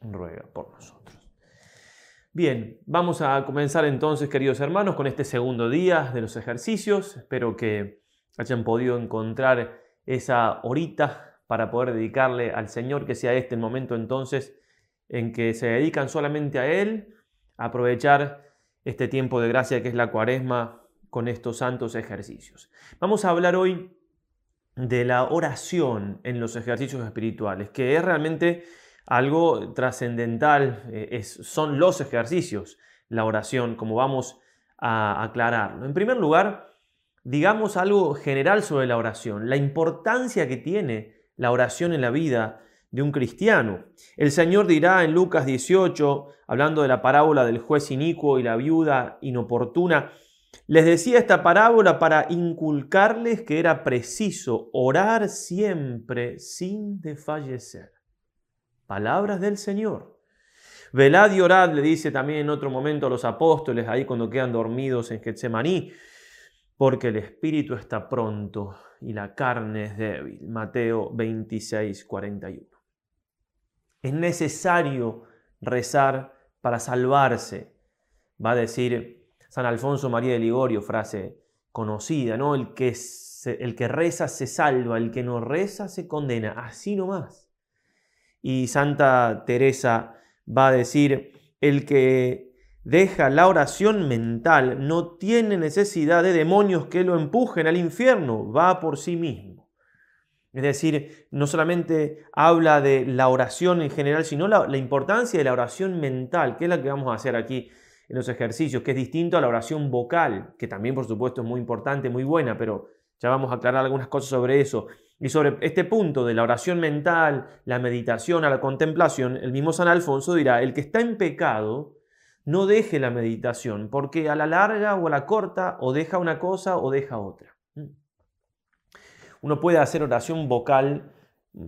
ruega por nosotros. Bien, vamos a comenzar entonces, queridos hermanos, con este segundo día de los ejercicios. Espero que hayan podido encontrar esa horita para poder dedicarle al Señor, que sea este el momento entonces en que se dedican solamente a Él, aprovechar este tiempo de gracia que es la cuaresma con estos santos ejercicios. Vamos a hablar hoy de la oración en los ejercicios espirituales, que es realmente algo trascendental, eh, son los ejercicios, la oración, como vamos a aclararlo. En primer lugar, digamos algo general sobre la oración, la importancia que tiene la oración en la vida de un cristiano. El Señor dirá en Lucas 18, hablando de la parábola del juez inicuo y la viuda inoportuna, les decía esta parábola para inculcarles que era preciso orar siempre sin desfallecer. Palabras del Señor. Velad y orad, le dice también en otro momento a los apóstoles, ahí cuando quedan dormidos en Getsemaní, porque el espíritu está pronto y la carne es débil. Mateo 26, 41. Es necesario rezar para salvarse, va a decir San Alfonso María de Ligorio, frase conocida, ¿no? El que, el que reza se salva, el que no reza se condena, así nomás. Y Santa Teresa va a decir, el que deja la oración mental no tiene necesidad de demonios que lo empujen al infierno, va por sí mismo. Es decir, no solamente habla de la oración en general, sino la, la, importancia de la oración mental, que es la que vamos a hacer aquí en los ejercicios, que es distinto a la oración vocal, que también por supuesto es muy importante, muy buena, pero ya vamos a aclarar algunas cosas sobre eso. Y sobre este punto de la oración mental, la meditación, a la contemplación, el mismo San Alfonso dirá, el que está en pecado, no deje la meditación, porque a la larga o a la corta o deja una cosa o deja otra. Mm. Uno puede hacer oración vocal,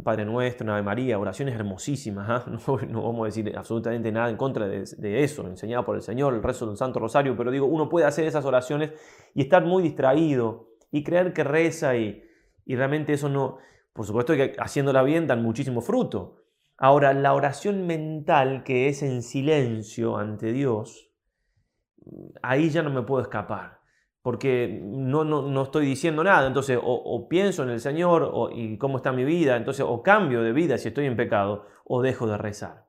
Padre Nuestro, Ave María, oraciones hermosísimas, ¿ah? no, vamos a decir absolutamente nada en contra de, de, eso, enseñado por el Señor, el rezo del Santo Rosario, pero digo, uno puede hacer esas oraciones y estar muy distraído y creer que reza y, y realmente eso no, por supuesto que haciéndola bien dan muchísimo fruto. Ahora, la oración mental que es en silencio ante Dios, ahí ya no me puedo escapar, porque no, no, estoy diciendo nada, entonces o, pienso en el Señor o, y cómo está mi vida, entonces o cambio de vida si estoy en pecado o dejo de rezar.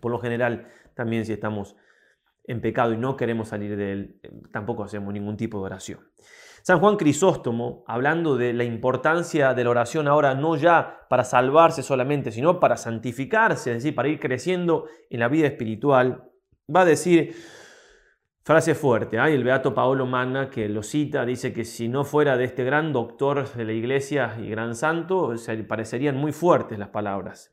Por lo general, también si estamos en pecado y no queremos salir de él, eh, tampoco hacemos ningún tipo de oración. San Juan Crisóstomo, hablando de la importancia de la oración ahora no ya para salvarse solamente, sino para santificarse, es decir, para ir creciendo en la vida espiritual, va a decir, frase fuerte, hay el beato Paolo Manna que lo cita, dice que si no fuera de este gran doctor de la iglesia y gran santo, parecerían muy fuertes las palabras.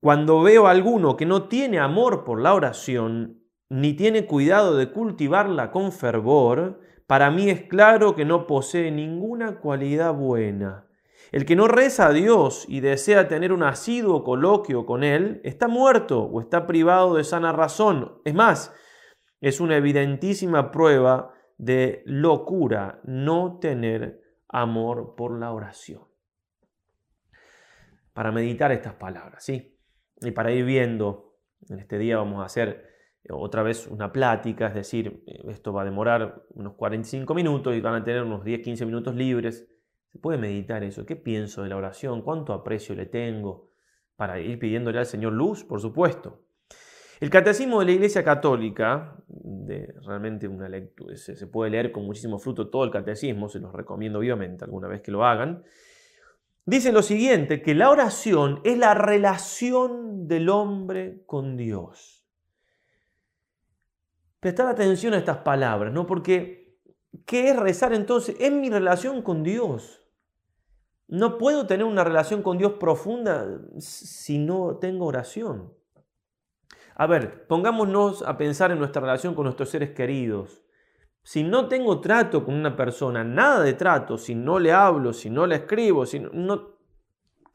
Cuando veo a alguno que no tiene amor por la oración, ni tiene cuidado de cultivarla con fervor, para mí es claro que no posee ninguna cualidad buena. El que no reza a Dios y desea tener un asiduo coloquio con Él, está muerto o está privado de sana razón. Es más, es una evidentísima prueba de locura no tener amor por la oración. Para meditar estas palabras, ¿sí? Y para ir viendo, en este día vamos a hacer otra vez una plática, es decir, eh, esto va a demorar unos 45 minutos y van a tener unos 10-15 minutos libres. Se puede meditar eso. ¿Qué pienso de la oración? ¿Cuánto aprecio le tengo? Para ir pidiéndole al Señor luz, por supuesto. El Catecismo de la Iglesia Católica, realmente una lectura, se puede leer con muchísimo fruto todo el Catecismo, se los recomiendo vivamente alguna vez que lo hagan. Dice lo siguiente, que la oración es la relación del hombre con Dios prestar atención a estas palabras, ¿no? Porque, ¿qué es rezar entonces? Es mi relación con Dios. No puedo tener una relación con Dios profunda si no tengo oración. A ver, pongámonos a pensar en nuestra relación con nuestros seres queridos. Si no tengo trato con una persona, nada de trato, si no le hablo, si no le escribo, si no,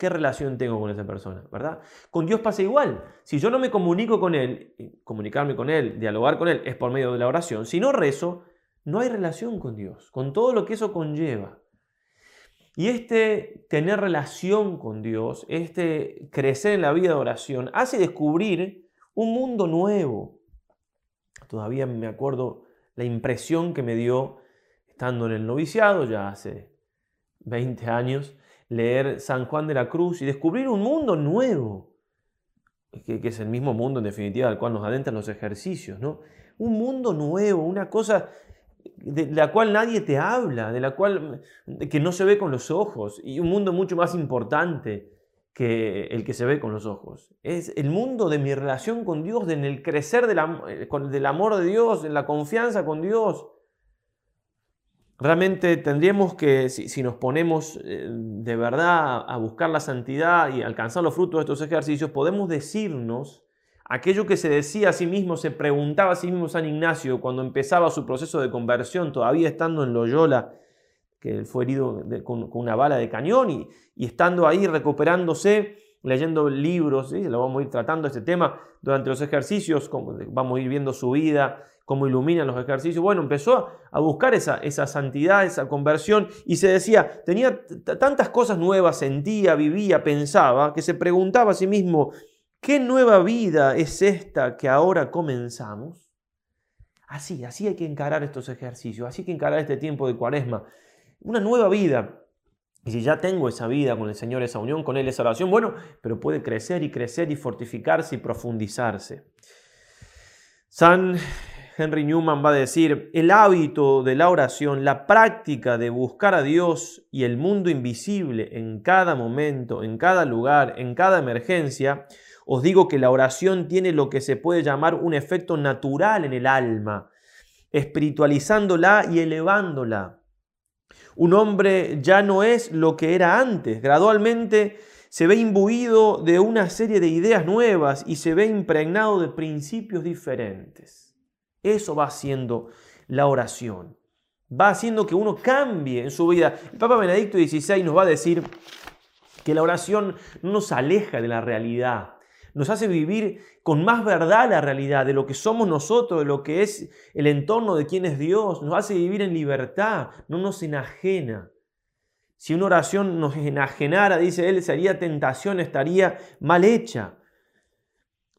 ¿qué relación tengo con esa persona? ¿Verdad? Con Dios pasa igual. Si yo no me comunico con Él, comunicarme con Él, dialogar con Él, es por medio de la oración. Si no rezo, no hay relación con Dios, con todo lo que eso conlleva. Y este tener relación con Dios, este crecer en la vida de oración, hace descubrir un mundo nuevo. Todavía me acuerdo la impresión que me dio estando en el noviciado, ya hace 20 años, leer San Juan de la Cruz y descubrir un mundo nuevo, que, es el mismo mundo en definitiva al cual nos adentran los ejercicios, ¿no? Un mundo nuevo, una cosa de la cual nadie te habla, de la cual que no se ve con los ojos, y un mundo mucho más importante que el que se ve con los ojos. Es el mundo de mi relación con Dios, en el crecer del, del amor de Dios, en la confianza con Dios. Realmente tendríamos que, si, nos ponemos eh, de verdad a buscar la santidad y alcanzar los frutos de estos ejercicios, podemos decirnos Aquello que se decía a sí mismo, se preguntaba a sí mismo San Ignacio cuando empezaba su proceso de conversión, todavía estando en Loyola, que fue herido con, una bala de cañón y, estando ahí recuperándose, leyendo libros, lo vamos a ir tratando este tema durante los ejercicios, vamos a ir viendo su vida, cómo iluminan los ejercicios. Bueno, empezó a buscar esa, esa santidad, esa conversión y se decía, tenía tantas cosas nuevas, sentía, vivía, pensaba, que se preguntaba a sí mismo, ¿Qué nueva vida es esta que ahora comenzamos? Así, así hay que encarar estos ejercicios, así hay que encarar este tiempo de cuaresma. Una nueva vida. Y si ya tengo esa vida con el Señor, esa unión con Él, esa oración, bueno, pero puede crecer y crecer y fortificarse y profundizarse. San Henry Newman va a decir, el hábito de la oración, la práctica de buscar a Dios y el mundo invisible en cada momento, en cada lugar, en cada emergencia, os digo que la oración tiene lo que se puede llamar un efecto natural en el alma, espiritualizándola y elevándola. Un hombre ya no es lo que era antes, gradualmente se ve imbuido de una serie de ideas nuevas y se ve impregnado de principios diferentes. Eso va haciendo la oración. Va haciendo que uno cambie en su vida. El Papa Benedicto XVI nos va a decir que la oración no nos aleja de la realidad, nos hace vivir con más verdad la realidad de lo que somos nosotros, de lo que es el entorno de quién es Dios, nos hace vivir en libertad, no nos enajena. Si una oración nos enajenara, dice él, sería tentación, estaría mal hecha.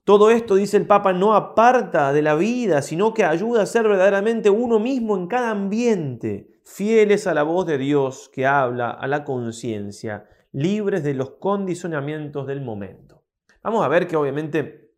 Todo esto, dice el Papa, no aparta de la vida, sino que ayuda a ser verdaderamente uno mismo en cada ambiente, fieles a la voz de Dios que habla a la conciencia, libres de los condicionamientos del momento. Vamos a ver que obviamente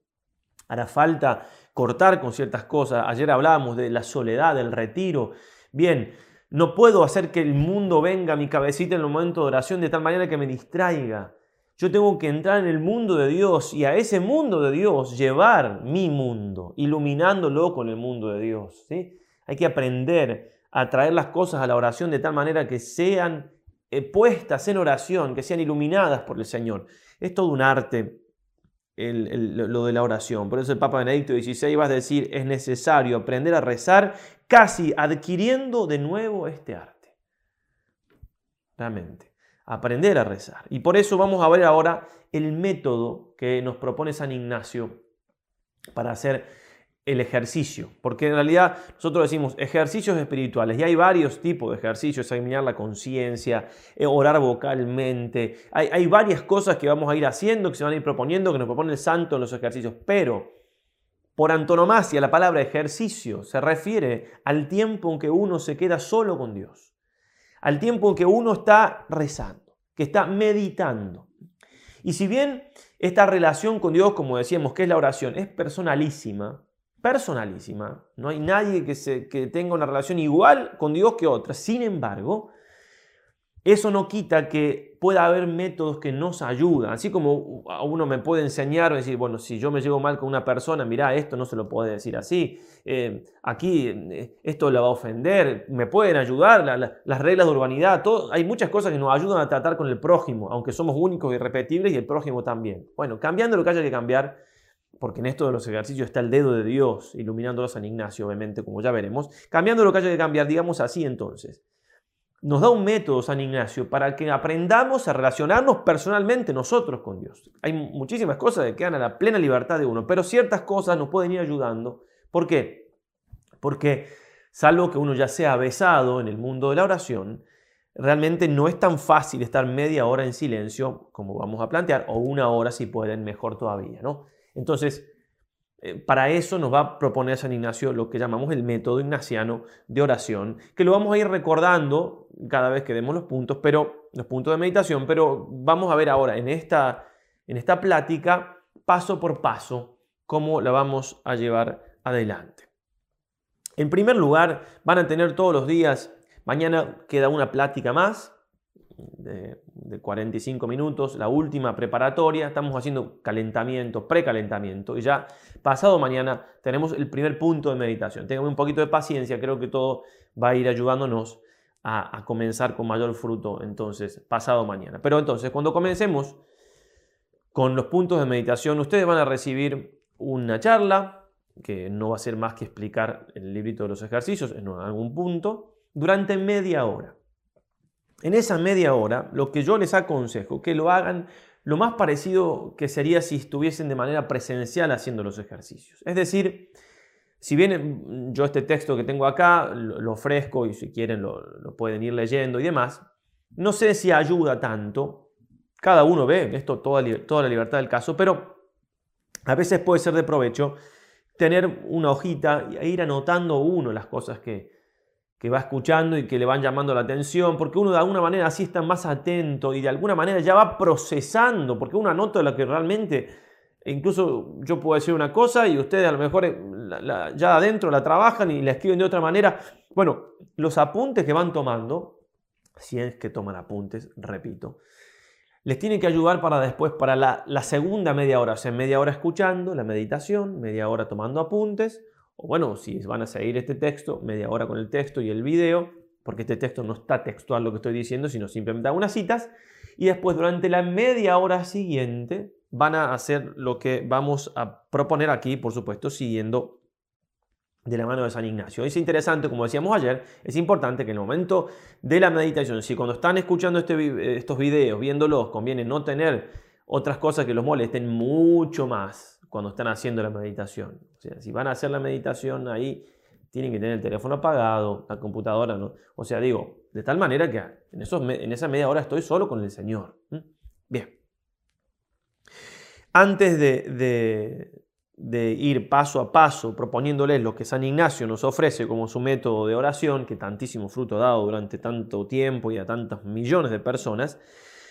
hará falta cortar con ciertas cosas. Ayer hablábamos de la soledad, del retiro. Bien, no puedo hacer que el mundo venga a mi cabecita en el momento de oración de tal manera que me distraiga. Yo tengo que entrar en el mundo de Dios y a ese mundo de Dios llevar mi mundo, iluminándolo con el mundo de Dios. ¿sí? Hay que aprender a traer las cosas a la oración de tal manera que sean eh, puestas en oración, que sean iluminadas por el Señor. Es todo un arte lo de la oración. Por eso el Papa Benedicto XVI va a decir, es necesario aprender a rezar casi adquiriendo de nuevo este arte. Realmente, aprender a rezar. Y por eso vamos a ver ahora el método que nos propone San Ignacio para hacer el ejercicio, porque en realidad nosotros decimos ejercicios espirituales y hay varios tipos de ejercicios, examinar la conciencia, eh, orar vocalmente, hay, hay, varias cosas que vamos a ir haciendo, que se van a ir proponiendo, que nos propone el santo en los ejercicios, pero por antonomasia la palabra ejercicio se refiere al tiempo en que uno se queda solo con Dios, al tiempo en que uno está rezando, que está meditando. Y si bien esta relación con Dios, como decíamos, que es la oración, es personalísima, personalísima. No hay nadie que, se, que tenga una relación igual con Dios que otra. Sin embargo, eso no quita que pueda haber métodos que nos ayudan. Así como uno me puede enseñar o decir, bueno, si yo me llevo mal con una persona, mira, esto no se lo puede decir así. Eh, aquí eh, esto le va a ofender. Me pueden ayudar las reglas de urbanidad. Hay muchas cosas que nos ayudan a tratar con el prójimo, aunque somos únicos y irrepetibles y el prójimo también. Bueno, cambiando lo que haya que cambiar, porque en esto de los ejercicios está el dedo de Dios iluminándolo a San Ignacio, obviamente, como ya veremos. Cambiando lo que haya que cambiar, digamos así entonces nos da un método San Ignacio para que aprendamos a relacionarnos personalmente nosotros con Dios. Hay muchísimas cosas que quedan a la plena libertad de uno, pero ciertas cosas nos pueden ir ayudando. ¿Por qué? Porque salvo que uno ya sea besado en el mundo de la oración, realmente no es tan fácil estar media hora en silencio como vamos a plantear, o una hora si pueden, mejor todavía, ¿no? Entonces, eh, para eso nos va a proponer San Ignacio lo que llamamos el método ignaciano de oración, que lo vamos a ir recordando cada vez que demos los puntos, pero los puntos de meditación, pero vamos a ver ahora en esta, en esta plática paso por paso cómo la vamos a llevar adelante. En primer lugar, van a tener todos los días, mañana queda una plática más, de, 45 minutos, la última preparatoria, estamos haciendo calentamiento, precalentamiento y ya pasado mañana tenemos el primer punto de meditación. Tengan un poquito de paciencia, creo que todo va a ir ayudándonos a, a comenzar con mayor fruto entonces pasado mañana. Pero entonces cuando comencemos con los puntos de meditación, ustedes van a recibir una charla que no va a ser más que explicar el librito de los ejercicios en algún punto durante media hora. En esa media hora, lo que yo les aconsejo, que lo hagan lo más parecido que sería si estuviesen de manera presencial haciendo los ejercicios. Es decir, si bien yo este texto que tengo acá lo, ofrezco y si quieren lo, pueden ir leyendo y demás, no sé si ayuda tanto. Cada uno ve esto, toda, toda la libertad del caso, pero a veces puede ser de provecho tener una hojita e ir anotando uno las cosas que, que va escuchando y que le van llamando la atención, porque uno de alguna manera así está más atento y de alguna manera ya va procesando, porque uno anota lo que realmente, incluso yo puedo decir una cosa y ustedes a lo mejor eh, ya adentro la trabajan y la escriben de otra manera. Bueno, los apuntes que van tomando, si es que toman apuntes, repito, les tiene que ayudar para después, para la, la segunda media hora, o sea, media hora escuchando la meditación, media hora tomando apuntes, o bueno, si van a seguir este texto, media hora con el texto y el video, porque este texto no está textual lo que estoy diciendo, sino simplemente algunas citas. Y después, durante la media hora siguiente, van a hacer lo que vamos a proponer aquí, por supuesto, siguiendo de la mano de San Ignacio. Es interesante, como decíamos ayer, es importante que en el momento de la meditación, si cuando están escuchando este, estos videos, viéndolos, conviene no tener otras cosas que los molesten mucho más cuando están haciendo la meditación. O sea, si van a hacer la meditación ahí, tienen que tener el teléfono apagado, la computadora, ¿no? O sea, digo, de tal manera que en, esos, en esa media hora estoy solo con el Señor. Bien. Antes de, de ir paso a paso proponiéndoles lo que San Ignacio nos ofrece como su método de oración, que tantísimo fruto ha dado durante tanto tiempo y a tantos millones de personas,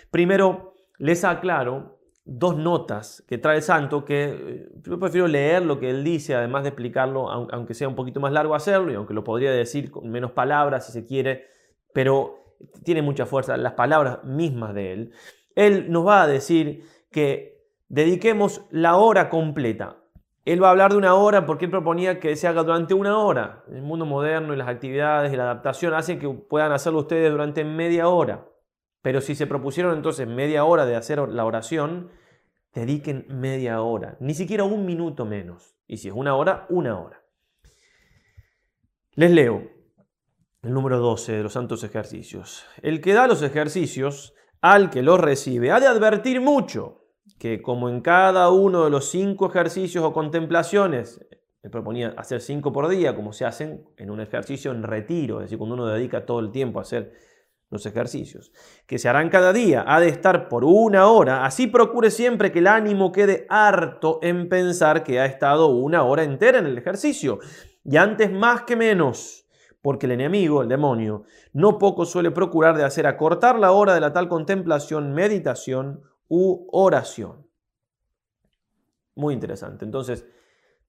primero les aclaro dos notas que trae santo que eh, yo prefiero leer lo que él dice, además de explicarlo, aunque sea un poquito más largo hacerlo, y aunque lo podría decir con menos palabras si se quiere, pero tiene mucha fuerza las palabras mismas de él. Él nos va a decir que dediquemos la hora completa. Él va a hablar de una hora porque él proponía que se haga durante una hora. El mundo moderno y las actividades y la adaptación hacen que puedan hacerlo ustedes durante media hora. Pero si se propusieron entonces media hora de hacer la oración, dediquen media hora, ni siquiera un minuto menos. Y si es una hora, una hora. Les leo el número 12 de los santos ejercicios. El que da los ejercicios al que los recibe ha de advertir mucho que como en cada uno de los cinco ejercicios o contemplaciones, me proponía hacer cinco por día, como se hacen en un ejercicio en retiro, es decir, cuando uno dedica todo el tiempo a hacer los ejercicios, que se harán cada día, ha de estar por una hora, así procure siempre que el ánimo quede harto en pensar que ha estado una hora entera en el ejercicio, y antes más que menos, porque el enemigo, el demonio, no poco suele procurar de hacer acortar la hora de la tal contemplación, meditación u oración. Muy interesante. Entonces,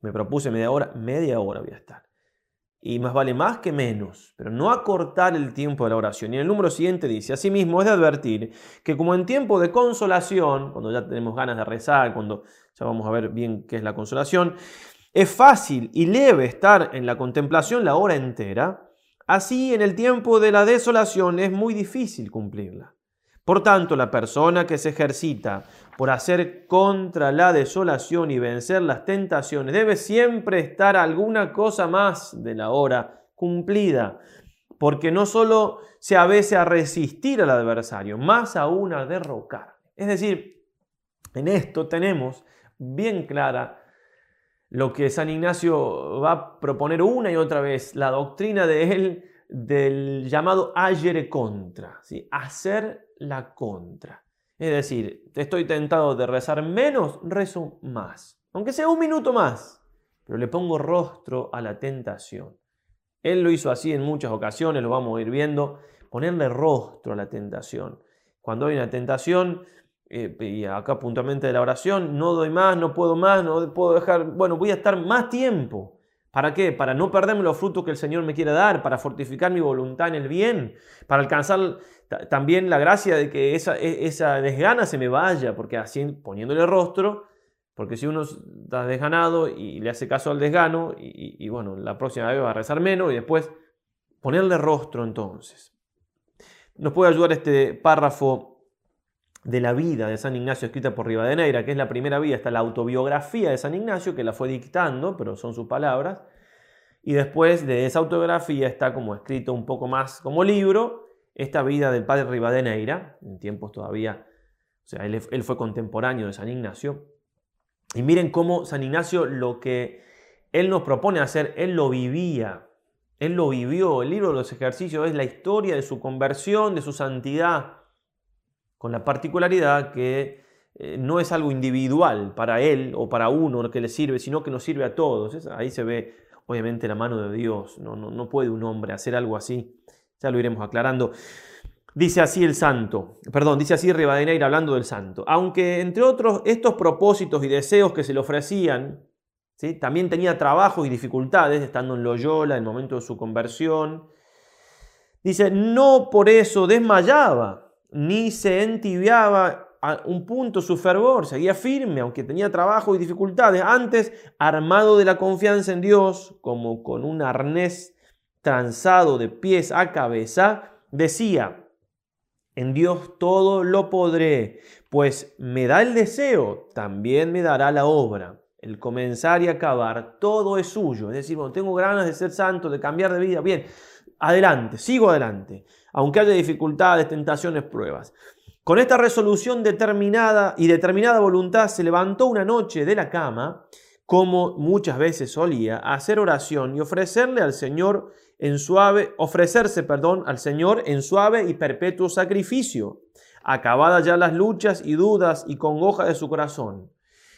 me propuse media hora, media hora voy a estar. Y más vale más que menos, pero no acortar el tiempo de la oración. Y el número siguiente dice, asimismo es de advertir que como en tiempo de consolación, cuando ya tenemos ganas de rezar, cuando ya vamos a ver bien qué es la consolación, es fácil y leve estar en la contemplación la hora entera, así en el tiempo de la desolación es muy difícil cumplirla. Por tanto, la persona que se ejercita por hacer contra la desolación y vencer las tentaciones debe siempre estar alguna cosa más de la hora cumplida, porque no solo se avece a resistir al adversario, más aún a derrocar. Es decir, en esto tenemos bien clara lo que San Ignacio va a proponer una y otra vez, la doctrina de él del llamado agere contra, ¿sí? hacer la contra. Es decir, estoy tentado de rezar menos, rezo más, aunque sea un minuto más, pero le pongo rostro a la tentación. Él lo hizo así en muchas ocasiones, lo vamos a ir viendo, ponerle rostro a la tentación. Cuando hay una tentación, eh, y acá puntualmente de la oración, no doy más, no puedo más, no puedo dejar, bueno, voy a estar más tiempo. ¿Para qué? Para no perderme los frutos que el Señor me quiere dar, para fortificar mi voluntad en el bien, para alcanzar también la gracia de que esa, e, esa desgana se me vaya, porque así poniéndole rostro, porque si uno está desganado y le hace caso al desgano, y, y bueno, la próxima vez va a rezar menos y después ponerle rostro entonces. Nos puede ayudar este párrafo de la vida de San Ignacio escrita por Rivadeneira, que es la primera vida, está la autobiografía de San Ignacio, que la fue dictando, pero son sus palabras, y después de esa autobiografía está como escrito un poco más como libro, esta vida del padre Rivadeneira, en tiempos todavía, o sea, él, él fue contemporáneo de San Ignacio, y miren cómo San Ignacio lo que él nos propone hacer, él lo vivía, él lo vivió, el libro de los ejercicios es la historia de su conversión, de su santidad, con la particularidad que eh, no es algo individual para él o para uno que le sirve, sino que nos sirve a todos. Ahí se ve obviamente la mano de Dios, no, no, no puede un hombre hacer algo así, ya lo iremos aclarando. Dice así el santo, perdón, dice así Rivadeneira hablando del santo. Aunque entre otros estos propósitos y deseos que se le ofrecían, ¿sí? también tenía trabajos y dificultades estando en Loyola en el momento de su conversión. Dice, no por eso desmayaba, ni se entibiaba a un punto su fervor, seguía firme, aunque tenía trabajo y dificultades. Antes, armado de la confianza en Dios, como con un arnés tranzado de pies a cabeza, decía, en Dios todo lo podré, pues me da el deseo, también me dará la obra. El comenzar y acabar, todo es suyo. Es decir, bueno, tengo ganas de ser santo, de cambiar de vida. Bien, adelante, sigo adelante aunque haya dificultades, tentaciones, pruebas. Con esta resolución determinada y determinada voluntad se levantó una noche de la cama, como muchas veces solía, a hacer oración y ofrecerle al Señor en suave, ofrecerse, perdón, al Señor en suave y perpetuo sacrificio, acabadas ya las luchas y dudas y congoja de su corazón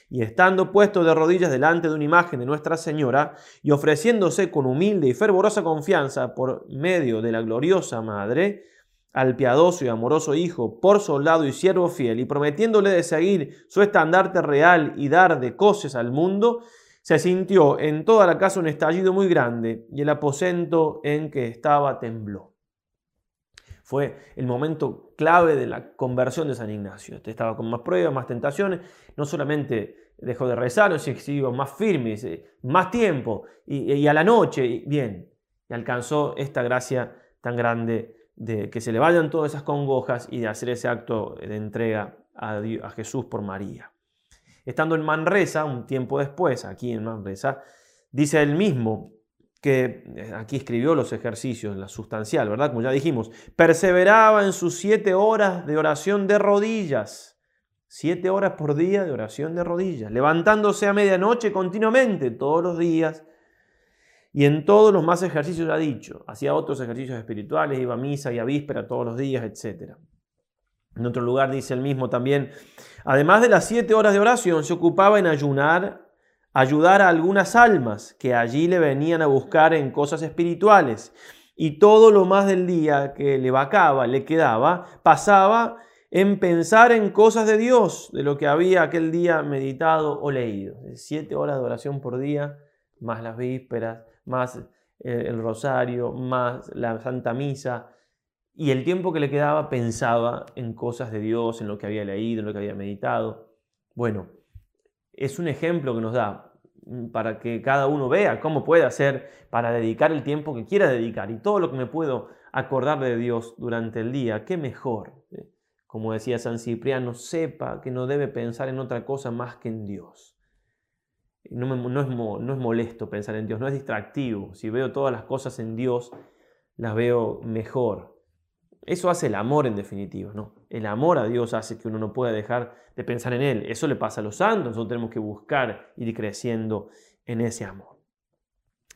y estando puesto de rodillas delante de una imagen de Nuestra Señora y ofreciéndose con humilde y fervorosa confianza por medio de la gloriosa Madre, al piadoso y amoroso Hijo, por soldado y siervo fiel, y prometiéndole de seguir su estandarte real y dar de coces al mundo, se sintió en toda la casa un estallido muy grande, y el aposento en que estaba tembló. Fue el momento clave de la conversión de San Ignacio. Este estaba con más pruebas, más tentaciones. No solamente dejó de rezar, sino que siguió más firme, más tiempo y, a la noche. Bien, y alcanzó esta gracia tan grande de que se le vayan todas esas congojas y de hacer ese acto de entrega a, a Jesús por María. Estando en Manresa, un tiempo después, aquí en Manresa, dice él mismo, que eh, aquí escribió los ejercicios, la sustancial, ¿verdad? Como ya dijimos, perseveraba en sus siete horas de oración de rodillas. Siete horas por día de oración de rodillas, levantándose a medianoche continuamente, todos los días. Y en todos los más ejercicios ha dicho, hacía otros ejercicios espirituales, iba a misa y a víspera todos los días, etc. En otro lugar dice el mismo también, además de las siete horas de oración, se ocupaba en ayunar ayudar a algunas almas que allí le venían a buscar en cosas espirituales. Y todo lo más del día que le vacaba, le quedaba, pasaba en pensar en cosas de Dios, de lo que había aquel día meditado o leído. Siete horas de oración por día, más las vísperas, más el rosario, más la Santa Misa, y el tiempo que le quedaba pensaba en cosas de Dios, en lo que había leído, en lo que había meditado. Bueno, es un ejemplo que nos da para que cada uno vea cómo puede hacer para dedicar el tiempo que quiera dedicar y todo lo que me puedo acordar de Dios durante el día, qué mejor. Como decía San Cipriano, sepa que no debe pensar en otra cosa más que en Dios. No, no, es, no es molesto pensar en Dios, no es distractivo. Si veo todas las cosas en Dios, las veo mejor. Eso hace el amor en definitiva, ¿no? El amor a Dios hace que uno no pueda dejar de pensar en Él. Eso le pasa a los santos, nosotros tenemos que buscar ir creciendo en ese amor.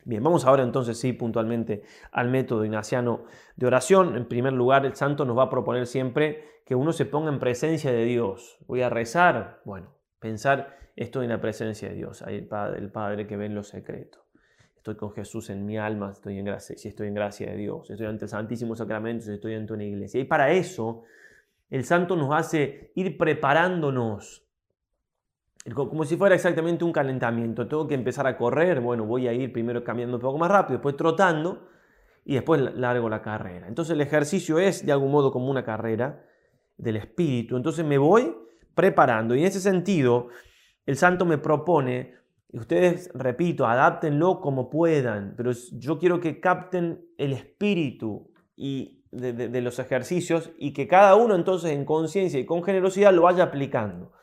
Bien, vamos ahora entonces sí puntualmente al método ignaciano de oración. En primer lugar, el santo nos va a proponer siempre que uno se ponga en presencia de Dios. Voy a rezar, bueno, pensar estoy en la presencia de Dios, hay el Padre, el Padre que ve en lo secreto. Estoy con Jesús en mi alma, estoy en gracia, si estoy en gracia de Dios, estoy ante el Santísimo Sacramento, si estoy ante una iglesia. Y para eso, el santo nos hace ir preparándonos como si fuera exactamente un calentamiento. Tengo que empezar a correr, bueno, voy a ir primero caminando un poco más rápido, después trotando y después largo la carrera. Entonces el ejercicio es de algún modo como una carrera del espíritu. Entonces me voy preparando y en ese sentido el santo me propone, ustedes, repito, adáptenlo como puedan, pero yo quiero que capten el espíritu y de los ejercicios y que cada uno entonces en conciencia y con generosidad lo vaya aplicando.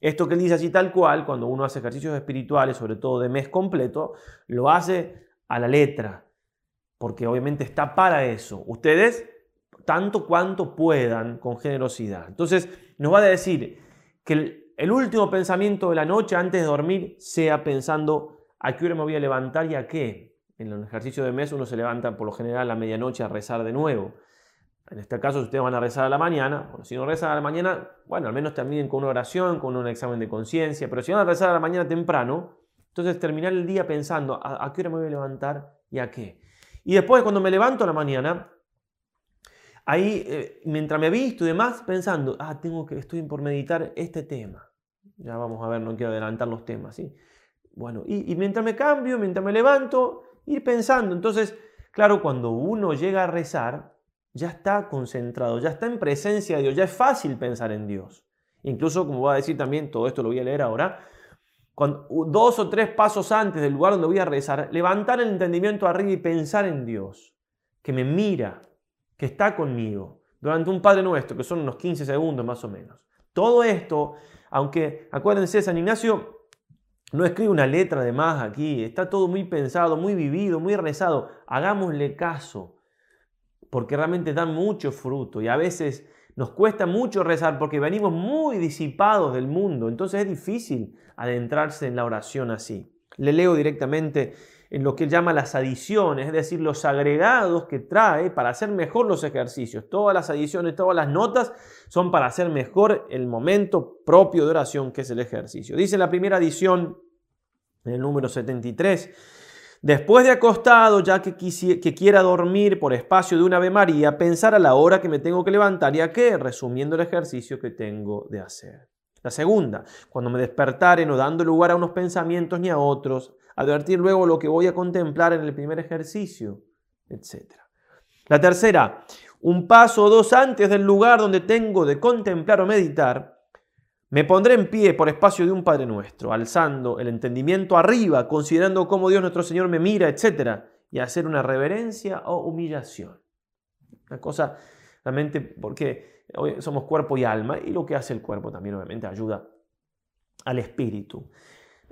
Esto que él dice así tal cual, cuando uno hace ejercicios espirituales, sobre todo de mes completo, lo hace a la letra, porque obviamente está para eso. Ustedes, tanto cuanto puedan, con generosidad. Entonces, nos va a decir que el, último pensamiento de la noche antes de dormir sea pensando a qué hora me voy a levantar y a qué. En el ejercicio de mes uno se levanta por lo general a medianoche a rezar de nuevo. En este caso, ustedes van a rezar a la mañana, si no rezan a la mañana, bueno, al menos terminen con una oración, con un examen de conciencia, pero si van a rezar a la mañana temprano, entonces terminar el día pensando a, qué hora me voy a levantar y a qué. Y después, cuando me levanto a la mañana, ahí, eh, mientras me visto y demás, pensando, ah, tengo que, estoy por meditar este tema. Ya vamos a ver, no quiero adelantar los temas, ¿sí? Bueno, y, mientras me cambio, mientras me levanto, ir pensando. Entonces, claro, cuando uno llega a rezar, ya está concentrado, ya está en presencia de Dios, ya es fácil pensar en Dios. Incluso, como voy a decir también, todo esto lo voy a leer ahora, cuando, dos o tres pasos antes del lugar donde voy a rezar, levantar el entendimiento arriba y pensar en Dios, que me mira, que está conmigo, durante un Padre Nuestro, que son unos 15 segundos más o menos. Todo esto, aunque acuérdense, San Ignacio no escribe una letra de más aquí, está todo muy pensado, muy vivido, muy rezado. Hagámosle caso porque realmente dan mucho fruto y a veces nos cuesta mucho rezar porque venimos muy disipados del mundo, entonces es difícil adentrarse en la oración así. Le leo directamente en lo que él llama las adiciones, es decir, los agregados que trae para hacer mejor los ejercicios. Todas las adiciones, todas las notas son para hacer mejor el momento propio de oración que es el ejercicio. Dice la primera adición, en el número 73, Después de acostado, ya que, que quiera dormir por espacio de una Ave María, pensar a la hora que me tengo que levantar y a qué, resumiendo el ejercicio que tengo de hacer. La segunda, cuando me despertare, no dando lugar a unos pensamientos ni a otros, advertir luego lo que voy a contemplar en el primer ejercicio, etc. La tercera, un paso o dos antes del lugar donde tengo de contemplar o meditar, me pondré en pie por espacio de un Padre nuestro, alzando el entendimiento arriba, considerando cómo Dios nuestro Señor me mira, etc. Y hacer una reverencia o humillación. Una cosa realmente, porque hoy somos cuerpo y alma, y lo que hace el cuerpo también obviamente ayuda al espíritu.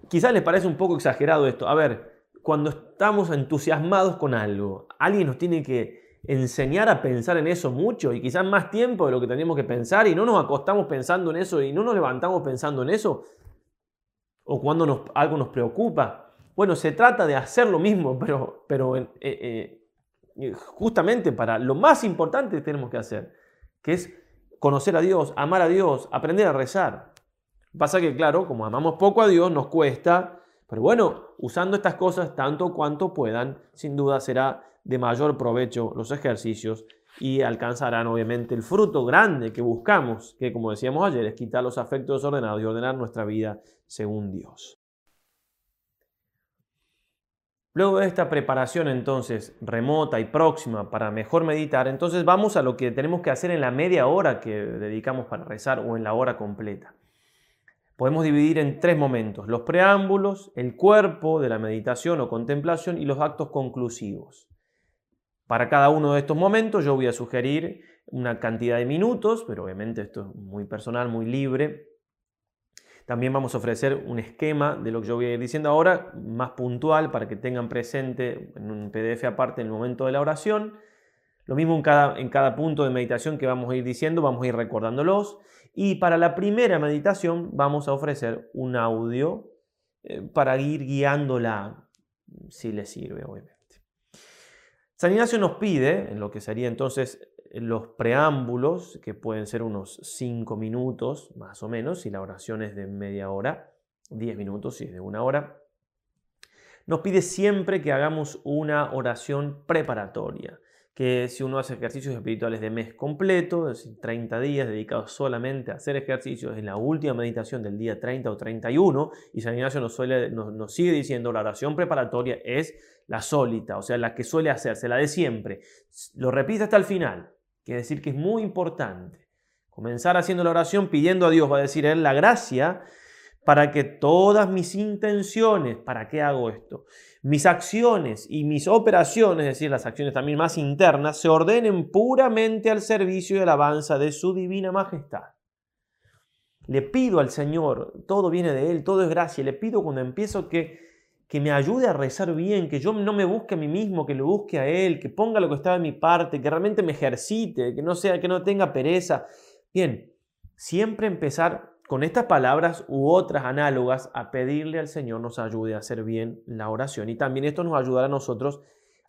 Quizás les parece un poco exagerado esto. A ver, cuando estamos entusiasmados con algo, alguien nos tiene que enseñar a pensar en eso mucho y quizás más tiempo de lo que tenemos que pensar y no nos acostamos pensando en eso y no nos levantamos pensando en eso o cuando algo nos preocupa. Bueno, se trata de hacer lo mismo, pero, pero eh, eh, justamente para lo más importante que tenemos que hacer, que es conocer a Dios, amar a Dios, aprender a rezar. Pasa que, claro, como amamos poco a Dios, nos cuesta, pero bueno, usando estas cosas tanto cuanto puedan, sin duda será de mayor provecho los ejercicios y alcanzarán obviamente el fruto grande que buscamos, que como decíamos ayer es quitar los afectos desordenados y ordenar nuestra vida según Dios. Luego de esta preparación entonces remota y próxima para mejor meditar, entonces vamos a lo que tenemos que hacer en la media hora que dedicamos para rezar o en la hora completa. Podemos dividir en tres momentos, los preámbulos, el cuerpo de la meditación o contemplación y los actos conclusivos. Para cada uno de estos momentos yo voy a sugerir una cantidad de minutos, pero obviamente esto es muy personal, muy libre, también vamos a ofrecer un esquema de lo que yo voy a ir diciendo ahora, más puntual para que tengan presente en un PDF aparte en el momento de la oración. Lo mismo en cada, en cada punto de meditación que vamos a ir diciendo, vamos a ir recordándolos. Y para la primera meditación vamos a ofrecer un audio eh, para ir guiándola, si le sirve, obviamente. San Ignacio nos pide, en lo que sería entonces los preámbulos, que pueden ser unos 5 minutos más o menos, si la oración es de media hora, 10 minutos si es de una hora, nos pide siempre que hagamos una oración preparatoria, que si uno hace ejercicios espirituales de mes completo, es decir, 30 días dedicados solamente a hacer ejercicios, en la última meditación del día 30 o 31, y San Ignacio nos, suele, nos sigue diciendo la oración preparatoria es la sólita, o sea, la que suele hacerse, la de siempre. Lo repite hasta el final. Quiere decir que es muy importante comenzar haciendo la oración pidiendo a Dios, va a decir Él, la gracia para que todas mis intenciones, ¿para qué hago esto? Mis acciones y mis operaciones, es decir, las acciones también más internas, se ordenen puramente al servicio y alabanza de su divina majestad. Le pido al Señor, todo viene de Él, todo es gracia, le pido cuando empiezo que que me ayude a rezar bien, que yo no me busque a mí mismo, que lo busque a Él, que ponga lo que está de mi parte, que realmente me ejercite, que no sea, que no tenga pereza. Bien, siempre empezar con estas palabras u otras análogas a pedirle al Señor nos ayude a hacer bien la oración. Y también esto nos ayudará a nosotros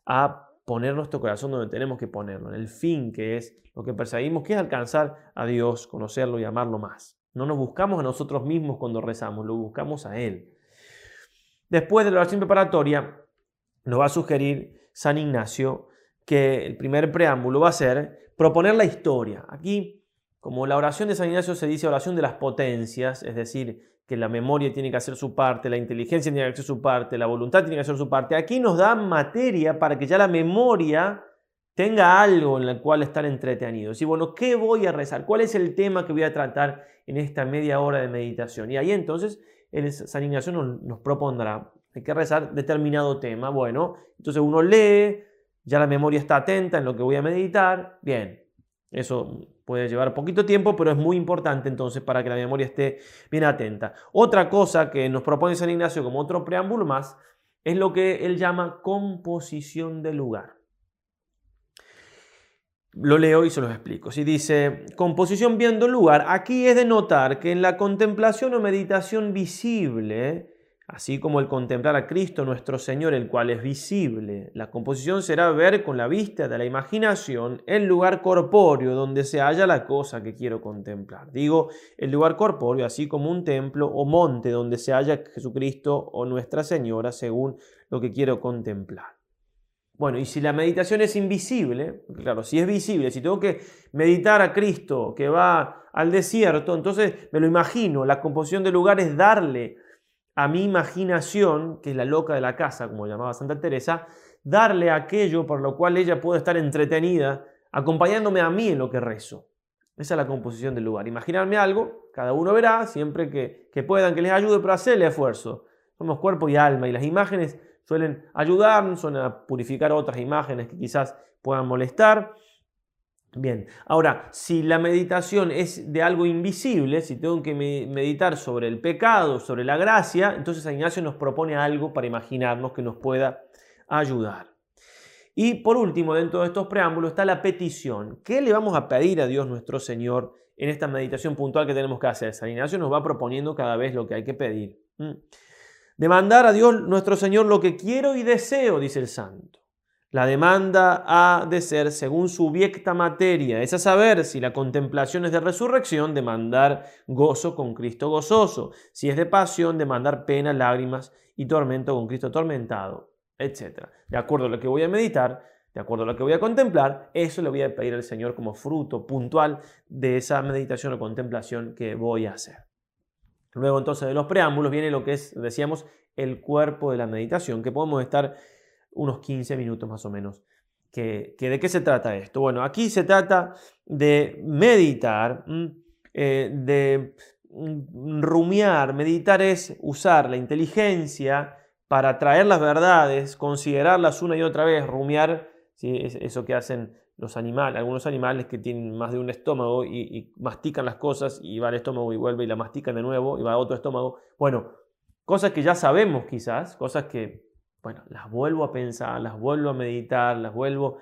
a poner nuestro corazón donde tenemos que ponerlo, en el fin que es lo que perseguimos, que es alcanzar a Dios, conocerlo y amarlo más. No nos buscamos a nosotros mismos cuando rezamos, lo buscamos a Él. Después de la oración preparatoria, nos va a sugerir San Ignacio que el primer preámbulo va a ser proponer la historia. Aquí, como la oración de San Ignacio se dice oración de las potencias, es decir, que la memoria tiene que hacer su parte, la inteligencia tiene que hacer su parte, la voluntad tiene que hacer su parte, aquí nos da materia para que ya la memoria tenga algo en el cual estar entretenidos. Y bueno, ¿qué voy a rezar? ¿Cuál es el tema que voy a tratar en esta media hora de meditación? Y ahí entonces San Ignacio nos, propondrá, hay que rezar determinado tema. Bueno, entonces uno lee, ya la memoria está atenta en lo que voy a meditar. Bien, eso puede llevar poquito tiempo, pero es muy importante entonces para que la memoria esté bien atenta. Otra cosa que nos propone San Ignacio como otro preámbulo más es lo que él llama composición del lugar. Lo leo y se los explico. Si dice composición viendo lugar, aquí es de notar que en la contemplación o meditación visible, así como el contemplar a Cristo nuestro Señor, el cual es visible, la composición será ver con la vista de la imaginación el lugar corpóreo donde se halla la cosa que quiero contemplar. Digo, el lugar corpóreo, así como un templo o monte donde se halla Jesucristo o Nuestra Señora, según lo que quiero contemplar. Bueno, y si la meditación es invisible, claro, si es visible, si tengo que meditar a Cristo que va al desierto, entonces me lo imagino, la composición del lugar es darle a mi imaginación, que es la loca de la casa, como llamaba Santa Teresa, darle aquello por lo cual ella puede estar entretenida, acompañándome a mí en lo que rezo. Esa es la composición del lugar. Imaginarme algo, cada uno verá, siempre que, que puedan, que les ayude, pero hacerle esfuerzo. Somos cuerpo y alma y las imágenes suelen ayudarnos, suelen a purificar otras imágenes que quizás puedan molestar. Bien, ahora, si la meditación es de algo invisible, si tengo que meditar sobre el pecado, sobre la gracia, entonces San Ignacio nos propone algo para imaginarnos que nos pueda ayudar. Y por último, dentro de estos preámbulos está la petición. ¿Qué le vamos a pedir a Dios nuestro Señor en esta meditación puntual que tenemos que hacer? San Ignacio nos va proponiendo cada vez lo que hay que pedir. ¿Mm? Demandar a Dios nuestro Señor lo que quiero y deseo, dice el santo. La demanda ha de ser según su viecta materia, es a saber si la contemplación es de resurrección, demandar gozo con Cristo gozoso, si es de pasión, demandar pena, lágrimas y tormento con Cristo atormentado, etc. De acuerdo a lo que voy a meditar, de acuerdo a lo que voy a contemplar, eso le voy a pedir al Señor como fruto puntual de esa meditación o contemplación que voy a hacer. Luego entonces de los preámbulos viene lo que es, decíamos, el cuerpo de la meditación, que podemos estar unos 15 minutos más o menos. ¿Que, ¿De qué se trata esto? Bueno, aquí se trata de meditar, eh, de mm, rumiar. Meditar es usar la inteligencia para traer las verdades, considerarlas una y otra vez, rumiar, es eso que hacen los animales, algunos animales que tienen más de un estómago y, y, mastican las cosas y va al estómago y vuelve y la mastican de nuevo y va a otro estómago. Bueno, cosas que ya sabemos quizás, cosas que bueno, las vuelvo a pensar, las vuelvo a meditar, las vuelvo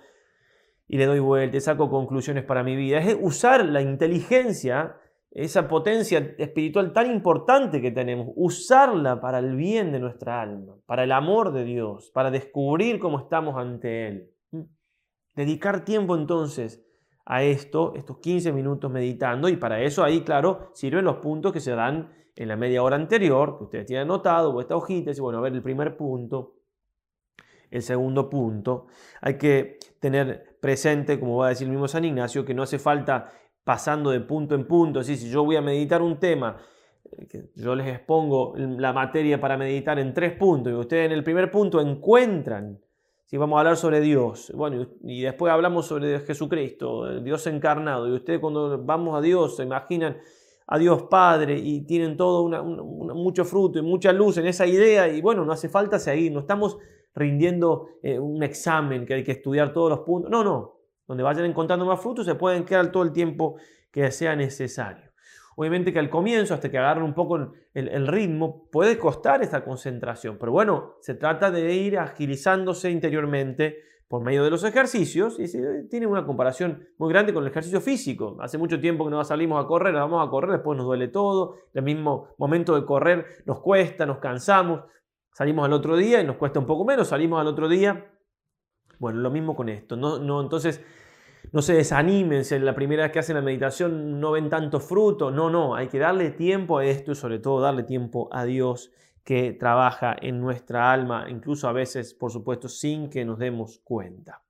y le doy vuelta, saco conclusiones para mi vida. Es usar la inteligencia, esa potencia espiritual tan importante que tenemos, usarla para el bien de nuestra alma, para el amor de Dios, para descubrir cómo estamos ante Él. ¿Mm? Dedicar tiempo entonces a esto, estos 15 minutos meditando, y para eso ahí, claro, sirven los puntos que se dan en la media hora anterior, que ustedes tienen anotado, o esta hojita, y bueno, a ver el primer punto, el segundo punto. Hay que tener presente, como va a decir el mismo San Ignacio, que no hace falta pasando de punto en punto. si yo voy a meditar un tema, eh, yo les expongo la materia para meditar en tres puntos y ustedes en el primer punto encuentran, si vamos a hablar sobre Dios, bueno, y después hablamos sobre Jesucristo, Dios encarnado, y ustedes cuando vamos a Dios se imaginan a Dios Padre y tienen todo mucho fruto y mucha luz en esa idea y bueno, no hace falta seguir, no estamos rindiendo eh, un examen que hay que estudiar todos los puntos. No, no. Donde vayan encontrando más frutos se pueden quedar todo el tiempo que sea necesario. Obviamente que al comienzo, hasta que agarren un poco el, ritmo, puede costar esta concentración. Pero bueno, se trata de ir agilizándose interiormente por medio de los ejercicios y tiene una comparación muy grande con el ejercicio físico. Hace mucho tiempo que no salimos a correr, vamos a correr, después nos duele todo, el mismo momento de correr nos cuesta, nos cansamos. Salimos al otro día y nos cuesta un poco menos, salimos al otro día. Bueno, lo mismo con esto. No, no, entonces, no se desanimen si la primera vez que hacen la meditación no ven tanto fruto. No, no, hay que darle tiempo a esto y sobre todo darle tiempo a Dios que trabaja en nuestra alma, incluso a veces, por supuesto, sin que nos demos cuenta.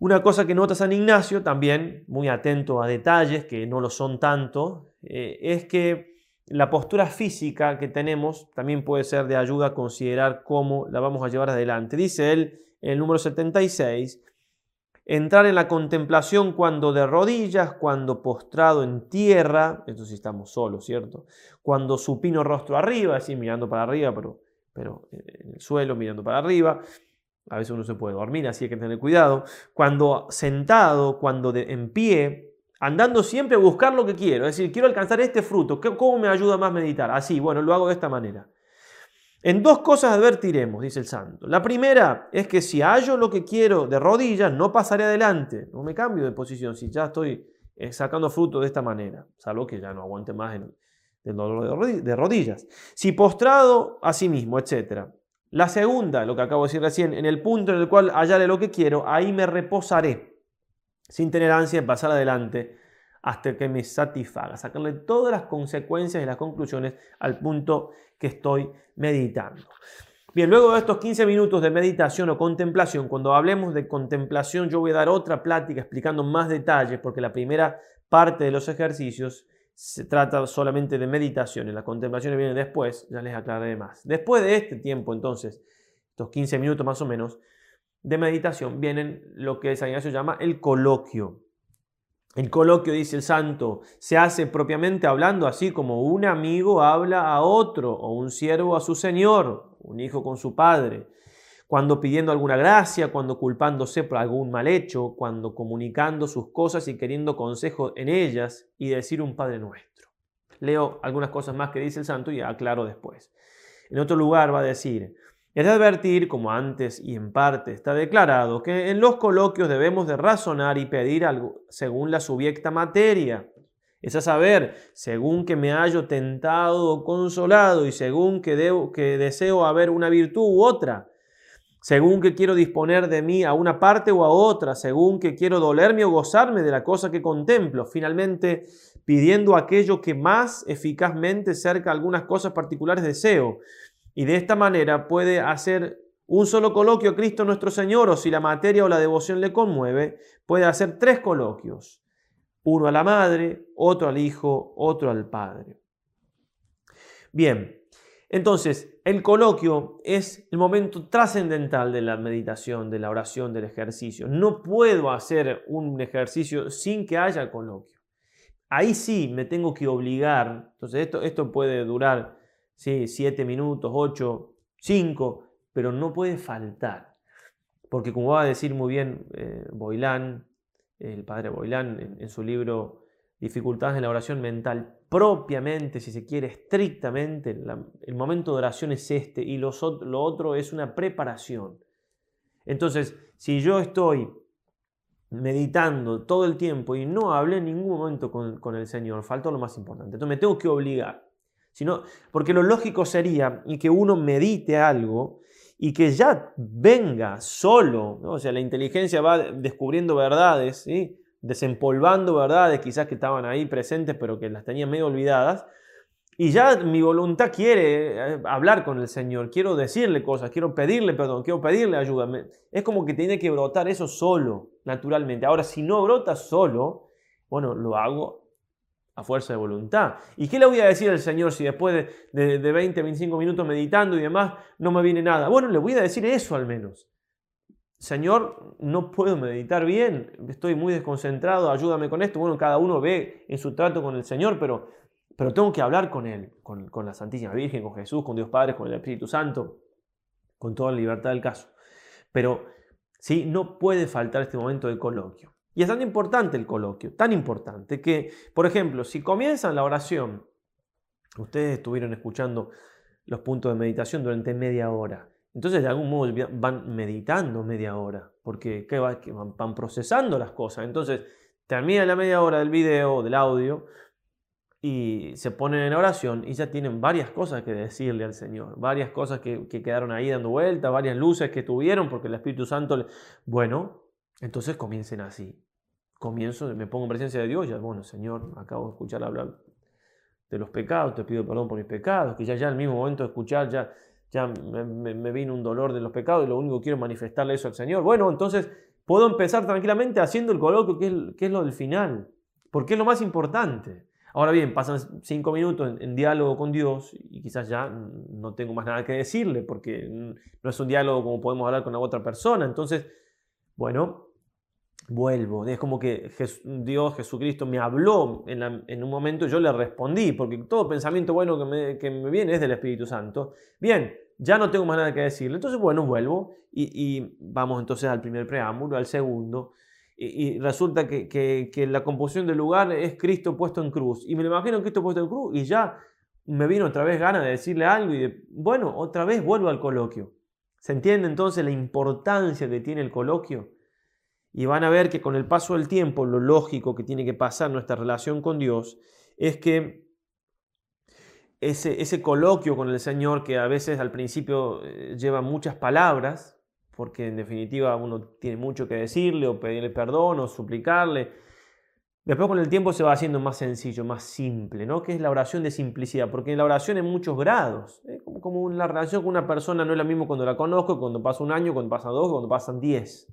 Una cosa que nota San Ignacio, también muy atento a detalles que no lo son tanto, eh, es que la postura física que tenemos también puede ser de ayuda a considerar cómo la vamos a llevar adelante. Dice él en el número 76, entrar en la contemplación cuando de rodillas, cuando postrado en tierra, esto sí estamos solos, ¿cierto? Cuando supino rostro arriba, así mirando para arriba, pero, pero en el suelo mirando para arriba. A veces uno se puede dormir, así hay que tener cuidado. Cuando sentado, cuando de, en pie, andando siempre a buscar lo que quiero. Es decir, quiero alcanzar este fruto. ¿Cómo me ayuda más meditar? Así, bueno, lo hago de esta manera. En dos cosas advertiremos, dice el santo. La primera es que si hallo lo que quiero de rodillas, no pasaré adelante. No me cambio de posición si ya estoy eh, sacando fruto de esta manera. Salvo que ya no aguante más el, dolor de rodillas. Si postrado a sí mismo, etc. La segunda, lo que acabo de decir recién, en el punto en el cual hallaré lo que quiero, ahí me reposaré sin tener ansia de pasar adelante hasta que me satisfaga, sacarle todas las consecuencias y las conclusiones al punto que estoy meditando. Bien, luego de estos 15 minutos de meditación o contemplación, cuando hablemos de contemplación yo voy a dar otra plática explicando más detalles, porque la primera parte de los ejercicios se trata solamente de meditación y la contemplación viene después, ya les aclararé más. Después de este tiempo, entonces, estos 15 minutos más o menos, de meditación vienen lo que San Ignacio llama el coloquio. El coloquio, dice el santo, se hace propiamente hablando así como un amigo habla a otro o un siervo a su señor, un hijo con su padre, cuando pidiendo alguna gracia, cuando culpándose por algún mal hecho, cuando comunicando sus cosas y queriendo consejo en ellas y decir un Padre nuestro. Leo algunas cosas más que dice el santo y aclaro después. En otro lugar va a decir, es de advertir, como antes y en parte está declarado, que en los coloquios debemos de razonar y pedir algo según la subiecta materia. Es a saber, según que me hallo tentado o consolado y según que, debo, que deseo haber una virtud u otra, según que quiero disponer de mí a una parte o a otra, según que quiero dolerme o gozarme de la cosa que contemplo, finalmente pidiendo aquello que más eficazmente cerca algunas cosas particulares deseo y de esta manera puede hacer un solo coloquio Cristo nuestro Señor, o si la materia o la devoción le conmueve, puede hacer tres coloquios. Uno a la madre, otro al hijo, otro al padre. Bien, Entonces, el coloquio es el momento trascendental de la meditación, de la oración, del ejercicio. No puedo hacer un ejercicio sin que haya coloquio. Ahí sí me tengo que obligar. Entonces, esto, esto puede durar ¿sí? siete minutos, ocho, cinco, pero no puede faltar. Porque como va a decir muy bien eh, Boilán, el padre Boilán, en su libro dificultades en la oración mental, propiamente, si se quiere, estrictamente, el momento de oración es este y lo, lo otro es una preparación. Entonces, si yo estoy meditando todo el tiempo y no hablé en ningún momento con, el Señor, faltó lo más importante. Entonces me tengo que obligar. Sino, porque lo lógico sería que uno medite algo y que ya venga solo, o sea, la inteligencia va descubriendo verdades, ¿sí? desempolvando verdades quizás que estaban ahí presentes pero que las tenía medio olvidadas. Y ya mi voluntad quiere eh, hablar con el Señor, quiero decirle cosas, quiero pedirle perdón, quiero pedirle ayuda. Es como que tiene que brotar eso solo, naturalmente. Ahora, si no brota solo, bueno, lo hago a fuerza de voluntad. ¿Y qué le voy a decir al Señor si después de, de 20, 25 minutos meditando y demás no me viene nada? Bueno, le voy a decir eso al menos. Señor, no puedo meditar bien, estoy muy desconcentrado, ayúdame con esto. Bueno, cada uno ve en su trato con el Señor, pero, pero tengo que hablar con Él, con, la Santísima Virgen, con Jesús, con Dios Padre, con el Espíritu Santo, con toda la libertad del caso. Pero sí, no puede faltar este momento del coloquio. Y es tan importante el coloquio, tan importante que, por ejemplo, si comienzan la oración, ustedes estuvieron escuchando los puntos de meditación durante media hora. Entonces, de algún modo van meditando media hora, porque van procesando las cosas. Entonces, termina la media hora del video, del audio, y se ponen en oración y ya tienen varias cosas que decirle al Señor, varias cosas que, quedaron ahí dando vueltas, varias luces que tuvieron, porque el Espíritu Santo, bueno, entonces comiencen así. Comienzo, me pongo en presencia de Dios, ya, bueno, Señor, acabo de escuchar hablar de los pecados, te pido perdón por mis pecados, que ya ya el mismo momento de escuchar, ya ya me, vino un dolor de los pecados y lo único que quiero es manifestarle eso al Señor. Bueno, entonces puedo empezar tranquilamente haciendo el coloquio, que es, que es lo del final, porque es lo más importante. Ahora bien, pasan cinco minutos en, diálogo con Dios y quizás ya no tengo más nada que decirle, porque no es un diálogo como podemos hablar con otra persona. Entonces, bueno, vuelvo. Es como que Dios, Jesucristo, me habló en, un momento, yo le respondí, porque todo pensamiento bueno que me, que me, viene es del Espíritu Santo. Bien, ya no tengo más nada que decirle. Entonces, bueno, vuelvo y, vamos entonces al primer preámbulo, al segundo. Y, resulta que, la composición del lugar es Cristo puesto en cruz. Y me lo imagino Cristo puesto en cruz y ya me vino otra vez ganas de decirle algo y bueno, otra vez vuelvo al coloquio. ¿Se entiende entonces la importancia que tiene el coloquio? Y van a ver que con el paso del tiempo, lo lógico que tiene que pasar nuestra relación con Dios es que ese, ese coloquio con el Señor, que a veces al principio eh, lleva muchas palabras, porque en definitiva uno tiene mucho que decirle o pedirle perdón o suplicarle, después con el tiempo se va haciendo más sencillo, más simple, ¿no? Que es la oración de simplicidad, porque la oración en muchos grados, ¿eh? como, como la relación con una persona no es la misma cuando la conozco, cuando pasa un año, cuando pasan dos, cuando pasan diez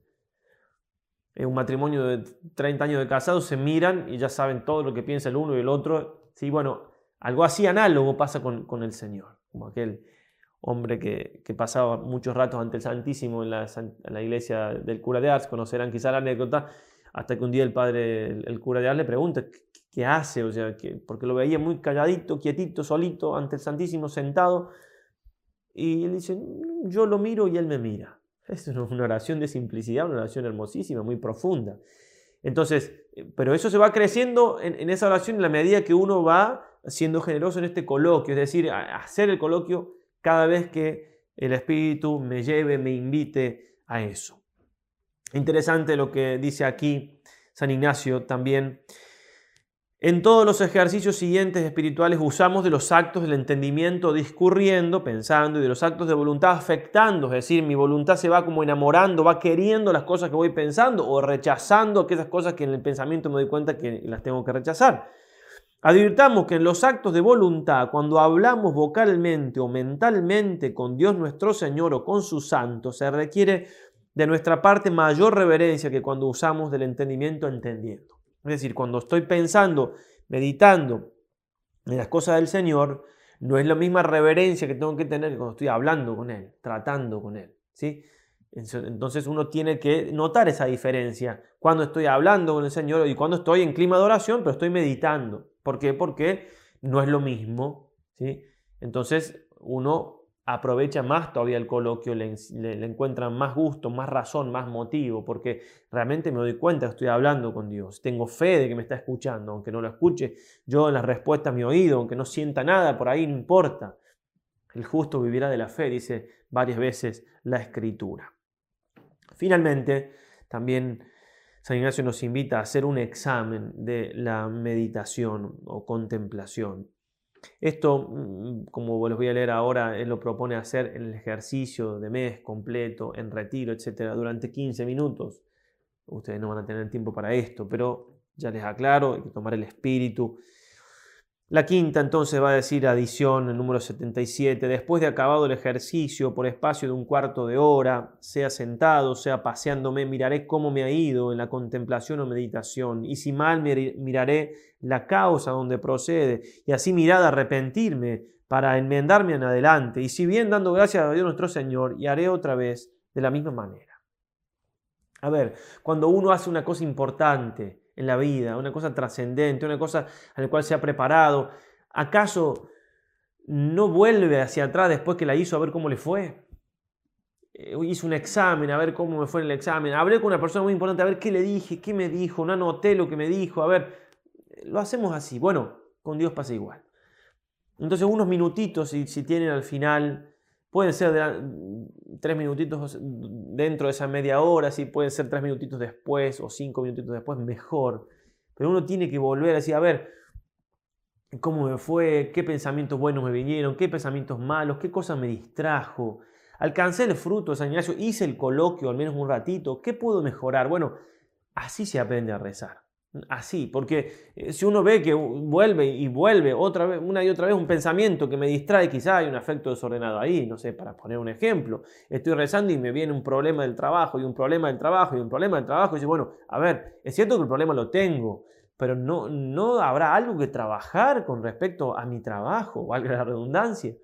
un matrimonio de 30 años de casados se miran y ya saben todo lo que piensa el uno y el otro. Sí, bueno, algo así análogo pasa con, el Señor, como aquel hombre que, pasaba muchos ratos ante el Santísimo en la, iglesia del cura de Ars, conocerán quizá la anécdota, hasta que un día el padre, el, cura de Ars le pregunta, ¿qué, hace? O sea, que, porque lo veía muy calladito, quietito, solito, ante el Santísimo, sentado, y él dice, yo lo miro y él me mira. Es una oración de simplicidad, una oración hermosísima, muy profunda. Entonces, eh, pero eso se va creciendo en, esa oración en la medida que uno va siendo generoso en este coloquio, es decir, hacer el coloquio cada vez que el Espíritu me lleve, me invite a eso. Interesante lo que dice aquí San Ignacio también en todos los ejercicios siguientes espirituales usamos de los actos del entendimiento discurriendo, pensando, y de los actos de voluntad afectando, es decir, mi voluntad se va como enamorando, va queriendo las cosas que voy pensando o rechazando aquellas cosas que en el pensamiento me doy cuenta que las tengo que rechazar. Advirtamos que en los actos de voluntad, cuando hablamos vocalmente o mentalmente con Dios nuestro Señor o con sus santos, se requiere de nuestra parte mayor reverencia que cuando usamos del entendimiento entendiendo. Es decir, cuando estoy pensando, meditando en las cosas del Señor, No es la misma reverencia que tengo que tener cuando estoy hablando con Él, tratando con Él. ¿sí? Entonces uno tiene que notar esa diferencia cuando estoy hablando con el Señor y cuando estoy en clima de oración, pero estoy meditando. ¿Por qué? Porque no es lo mismo. ¿sí? Entonces uno aprovecha más todavía el coloquio, le, encuentra más gusto, más razón, más motivo, porque realmente me doy cuenta que estoy hablando con Dios. Tengo fe de que me está escuchando, aunque no lo escuche yo en la respuesta a mi oído, aunque no sienta nada, por ahí no importa. El justo vivirá de la fe, dice varias veces la Escritura. Finalmente, también San Ignacio nos invita a hacer un examen de la meditación o contemplación. Esto, mm, como les voy a leer ahora, él lo propone hacer en el ejercicio de mes completo, en retiro, etcétera, durante 15 minutos. Ustedes no van a tener tiempo para esto, pero ya les aclaro, hay que tomar el espíritu la quinta entonces va a decir adición, el número 77, después de acabado el ejercicio por espacio de un cuarto de hora, sea sentado, sea paseándome, miraré cómo me ha ido en la contemplación o meditación, y si mal miraré la causa donde procede, y así mirad arrepentirme para enmendarme en adelante, y si bien dando gracias a Dios nuestro Señor, y haré otra vez de la misma manera. A ver, cuando uno hace una cosa importante, en la vida, una cosa trascendente, una cosa a la cual se ha preparado. ¿Acaso no vuelve hacia atrás después que la hizo a ver cómo le fue? Eh, hice un examen, a ver cómo me fue en el examen. Hablé con una persona muy importante, a ver qué le dije, qué me dijo, no anoté lo que me dijo, a ver, lo hacemos así. Bueno, con Dios pasa igual. Entonces unos minutitos, si, si tienen al final Pueden ser tres minutitos dentro de esa media hora, sí, pueden ser tres minutitos después o cinco minutitos después, mejor. Pero uno tiene que volver a decir, a ver, cómo me fue, qué pensamientos buenos me vinieron, qué pensamientos malos, qué cosa me distrajo. Alcancé el fruto de San Ignacio, hice el coloquio al menos un ratito, ¿qué puedo mejorar? Bueno, así se aprende a rezar. Así, porque eh, si uno ve que vuelve y vuelve otra vez, una y otra vez un pensamiento que me distrae, quizá hay un afecto desordenado ahí, no sé, para poner un ejemplo. Estoy rezando y me viene un problema del trabajo y un problema del trabajo y un problema del trabajo. Y dice, bueno, a ver, es cierto que el problema lo tengo, pero no, no habrá algo que trabajar con respecto a mi trabajo, valga la redundancia.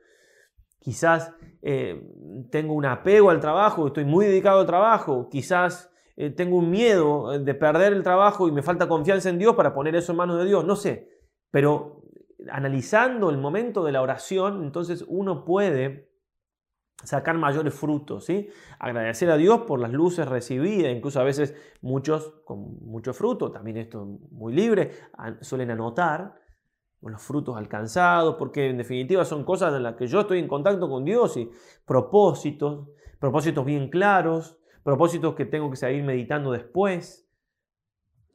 Quizás eh, tengo un apego al trabajo, estoy muy dedicado al trabajo, quizás eh, tengo un miedo eh, de perder el trabajo y me falta confianza en Dios para poner eso en manos de Dios, no sé, pero analizando el momento de la oración, entonces uno puede sacar mayores frutos, ¿sí? Agradecer a Dios por las luces recibidas, incluso a veces muchos con mucho fruto, también esto muy libre, suelen anotar los frutos alcanzados, porque en definitiva son cosas en las que yo estoy en contacto con Dios y propósitos, propósitos bien claros, propósitos que tengo que seguir meditando después.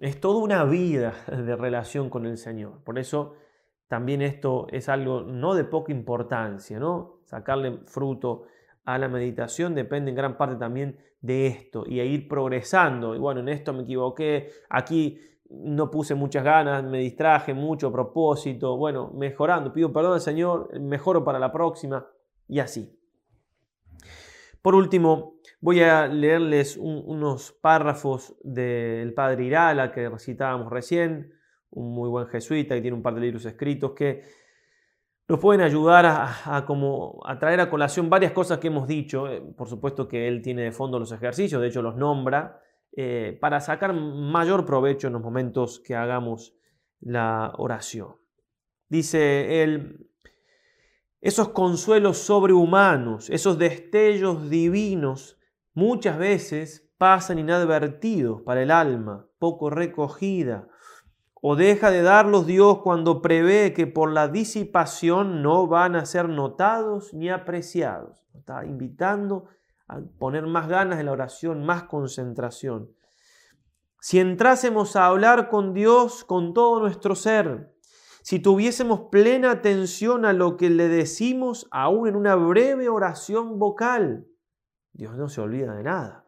Es toda una vida de relación con el Señor. Por eso también esto es algo no de poca importancia, ¿no? Sacarle fruto a la meditación depende en gran parte también de esto y a ir progresando. Y bueno, en esto me equivoqué, aquí no puse muchas ganas, me distraje mucho propósito, bueno, mejorando, pido perdón al Señor, mejoro para la próxima y así. Por último, voy a leerles unos párrafos del padre Irala que recitábamos recién, un muy buen jesuita que tiene un par de libros escritos que nos pueden ayudar a, como, a traer a colación varias cosas que hemos dicho. Eh, por supuesto que él tiene de fondo los ejercicios, de hecho los nombra, eh, para sacar mayor provecho en los momentos que hagamos la oración. Dice él, esos consuelos sobrehumanos, esos destellos divinos, muchas veces pasan inadvertidos para el alma, poco recogida, o deja de darlos Dios cuando prevé que por la disipación no van a ser notados ni apreciados. Está invitando a poner más ganas en la oración, más concentración. Si entrásemos a hablar con Dios con todo nuestro ser, si tuviésemos plena atención a lo que le decimos aún en una breve oración vocal, Dios no se olvida de nada.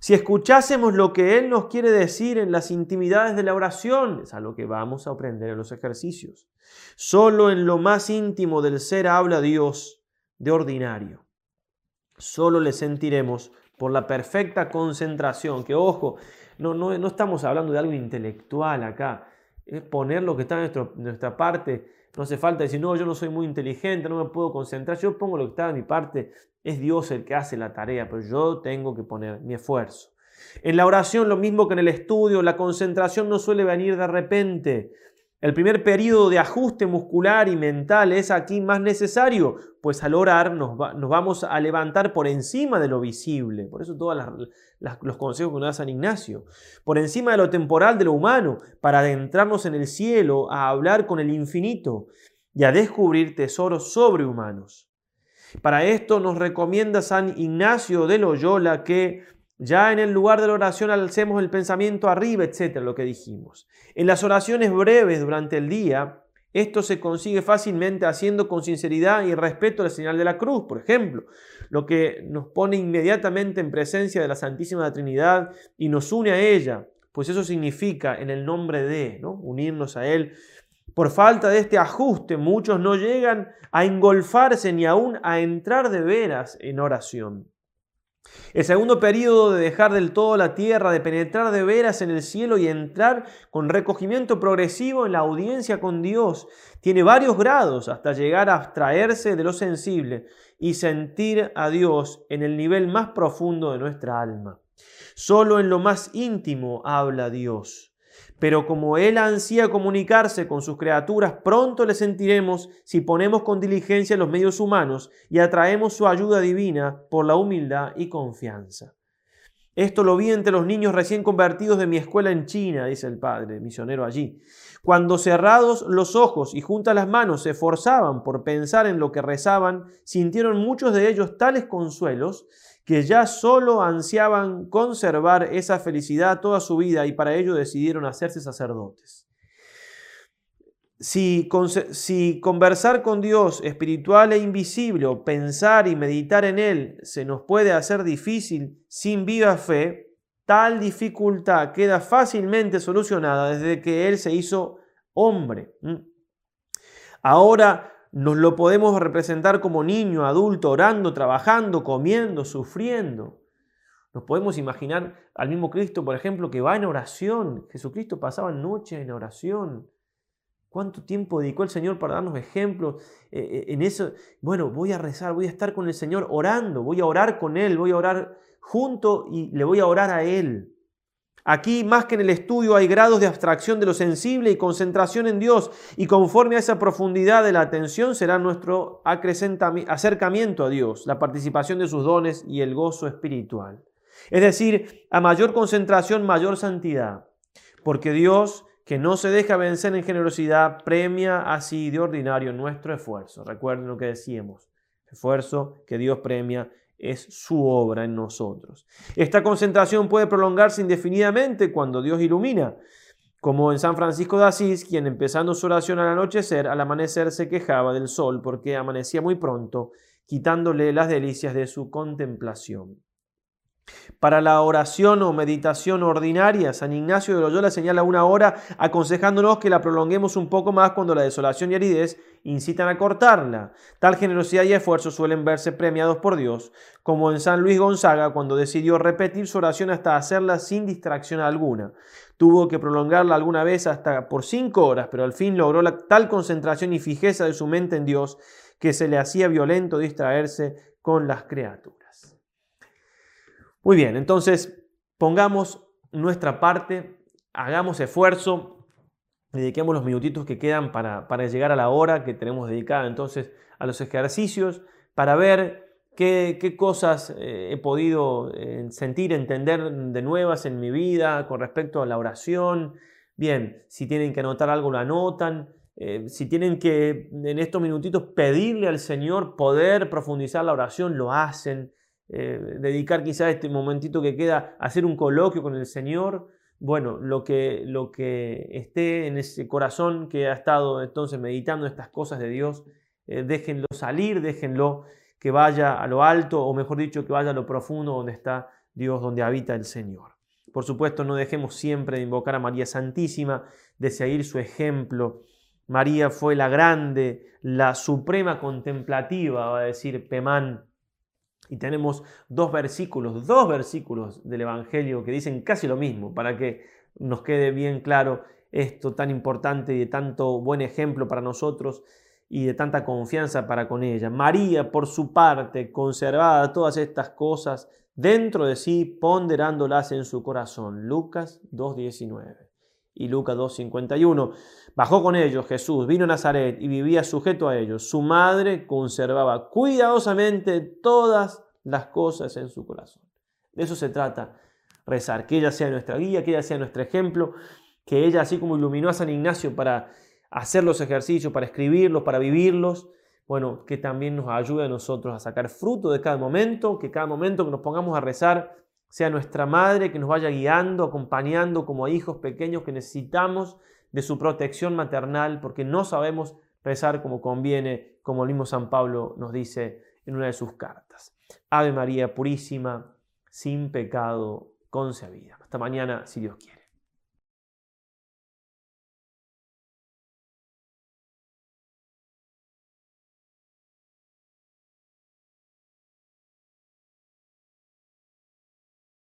Si escuchásemos lo que Él nos quiere decir en las intimidades de la oración, es a lo que vamos a aprender en los ejercicios. Solo en lo más íntimo del ser habla Dios de ordinario. Solo le sentiremos por la perfecta concentración, que ojo, no, no, no estamos hablando de algo intelectual acá, es poner lo que está en nuestra parte No hace falta decir, no, yo no soy muy inteligente, no me puedo concentrar. Yo pongo lo que está de mi parte. Es Dios el que hace la tarea, pero yo tengo que poner mi esfuerzo. En la oración, lo mismo que en el estudio, la concentración no suele venir de repente. El primer periodo de ajuste muscular y mental es aquí más necesario, pues al orar nos, vamos a levantar por encima de lo visible. Por eso todos los consejos que nos da San Ignacio. Por encima de lo temporal, de lo humano, para adentrarnos en el cielo, a hablar con el infinito y a descubrir tesoros sobrehumanos. Para esto nos recomienda San Ignacio de Loyola que ya en el lugar de la oración alcemos el pensamiento arriba, etcétera, lo que dijimos. En las oraciones breves durante el día, esto se consigue fácilmente haciendo con sinceridad y respeto la señal de la cruz, por ejemplo, lo que nos pone inmediatamente en presencia de la Santísima Trinidad y nos une a ella, pues eso significa en el nombre de, ¿no? unirnos a Él. Por falta de este ajuste, muchos no llegan a engolfarse ni aún a entrar de veras en oración. El segundo periodo de dejar del todo la tierra, de penetrar de veras en el cielo y entrar con recogimiento progresivo en la audiencia con Dios, tiene varios grados hasta llegar a abstraerse de lo sensible y sentir a Dios en el nivel más profundo de nuestra alma. Solo en lo más íntimo habla Dios. Pero como Él ansía comunicarse con sus criaturas, pronto le sentiremos si ponemos con diligencia los medios humanos y atraemos su ayuda divina por la humildad y confianza. Esto lo vi entre los niños recién convertidos de mi escuela en China, dice el padre, misionero allí. Cuando cerrados los ojos y juntas las manos se esforzaban por pensar en lo que rezaban, sintieron muchos de ellos tales consuelos que ya solo ansiaban conservar esa felicidad toda su vida y para ello decidieron hacerse sacerdotes. Si, si, conversar con Dios espiritual e invisible o pensar y meditar en Él se nos puede hacer difícil sin viva fe, tal dificultad queda fácilmente solucionada desde que Él se hizo hombre. Ahora nos lo podemos representar como niño, adulto, orando, trabajando, comiendo, sufriendo. Nos podemos imaginar al mismo Cristo, por ejemplo, que va en oración. Jesucristo pasaba noches en oración. ¿Cuánto tiempo dedicó el Señor para darnos ejemplos eh, eh, en eso? Bueno, voy a rezar, voy a estar con el Señor orando, voy a orar con Él, voy a orar junto y le voy a orar a Él. Aquí, más que en el estudio, hay grados de abstracción de lo sensible y concentración en Dios, y conforme a esa profundidad de la atención será nuestro acercamiento a Dios, la participación de sus dones y el gozo espiritual. Es decir, a mayor concentración, mayor santidad, porque Dios, que no se deja vencer en generosidad, premia así de ordinario nuestro esfuerzo. Recuerden lo que decíamos, esfuerzo que Dios premia es su obra en nosotros. Esta concentración puede prolongarse indefinidamente cuando Dios ilumina, como en San Francisco de Asís, quien empezando su oración al anochecer, al amanecer se quejaba del sol porque amanecía muy pronto, quitándole las delicias de su contemplación. Para la oración o meditación ordinaria, San Ignacio de Loyola señala una hora aconsejándonos que la prolonguemos un poco más cuando la desolación y aridez incitan a cortarla. Tal generosidad y esfuerzo suelen verse premiados por Dios, como en San Luis Gonzaga cuando decidió repetir su oración hasta hacerla sin distracción alguna. Tuvo que prolongarla alguna vez hasta por cinco horas, pero al fin logró la, tal concentración y fijeza de su mente en Dios que se le hacía violento distraerse con las criaturas. Muy bien, entonces pongamos nuestra parte, hagamos esfuerzo, dediquemos los minutitos que quedan para, llegar a la hora que tenemos dedicada entonces a los ejercicios, para ver qué, cosas eh, he podido eh, sentir, entender de nuevas en mi vida con respecto a la oración. Bien, si tienen que anotar algo, lo anotan. Eh, si tienen que en estos minutitos pedirle al Señor poder profundizar la oración, lo hacen. Eh, dedicar quizá este momentito que queda a hacer un coloquio con el Señor. Bueno, lo que, lo que esté en ese corazón que ha estado entonces meditando estas cosas de Dios, eh, déjenlo salir, déjenlo que vaya a lo alto, o mejor dicho, que vaya a lo profundo donde está Dios, donde habita el Señor. Por supuesto, no dejemos siempre de invocar a María Santísima, de seguir su ejemplo. María fue la grande, la suprema contemplativa, va a decir Pemán, y tenemos dos versículos, dos versículos del Evangelio que dicen casi lo mismo, para que nos quede bien claro esto tan importante y de tanto buen ejemplo para nosotros y de tanta confianza para con ella. María, por su parte, conservaba todas estas cosas dentro de sí, ponderándolas en su corazón. Lucas 2.19 y Lucas 2.51. Bajó con ellos Jesús, vino a Nazaret y vivía sujeto a ellos. Su madre conservaba cuidadosamente todas las cosas en su corazón. De eso se trata rezar, que ella sea nuestra guía, que ella sea nuestro ejemplo, que ella, así como iluminó a San Ignacio para hacer los ejercicios, para escribirlos, para vivirlos, bueno, que también nos ayude a nosotros a sacar fruto de cada momento, que cada momento que nos pongamos a rezar sea nuestra madre que nos vaya guiando, acompañando como a hijos pequeños que necesitamos de su protección maternal, porque no sabemos rezar como conviene, como el mismo San Pablo nos dice en una de sus cartas. Ave María Purísima, sin pecado concebida. Hasta mañana, si Dios quiere.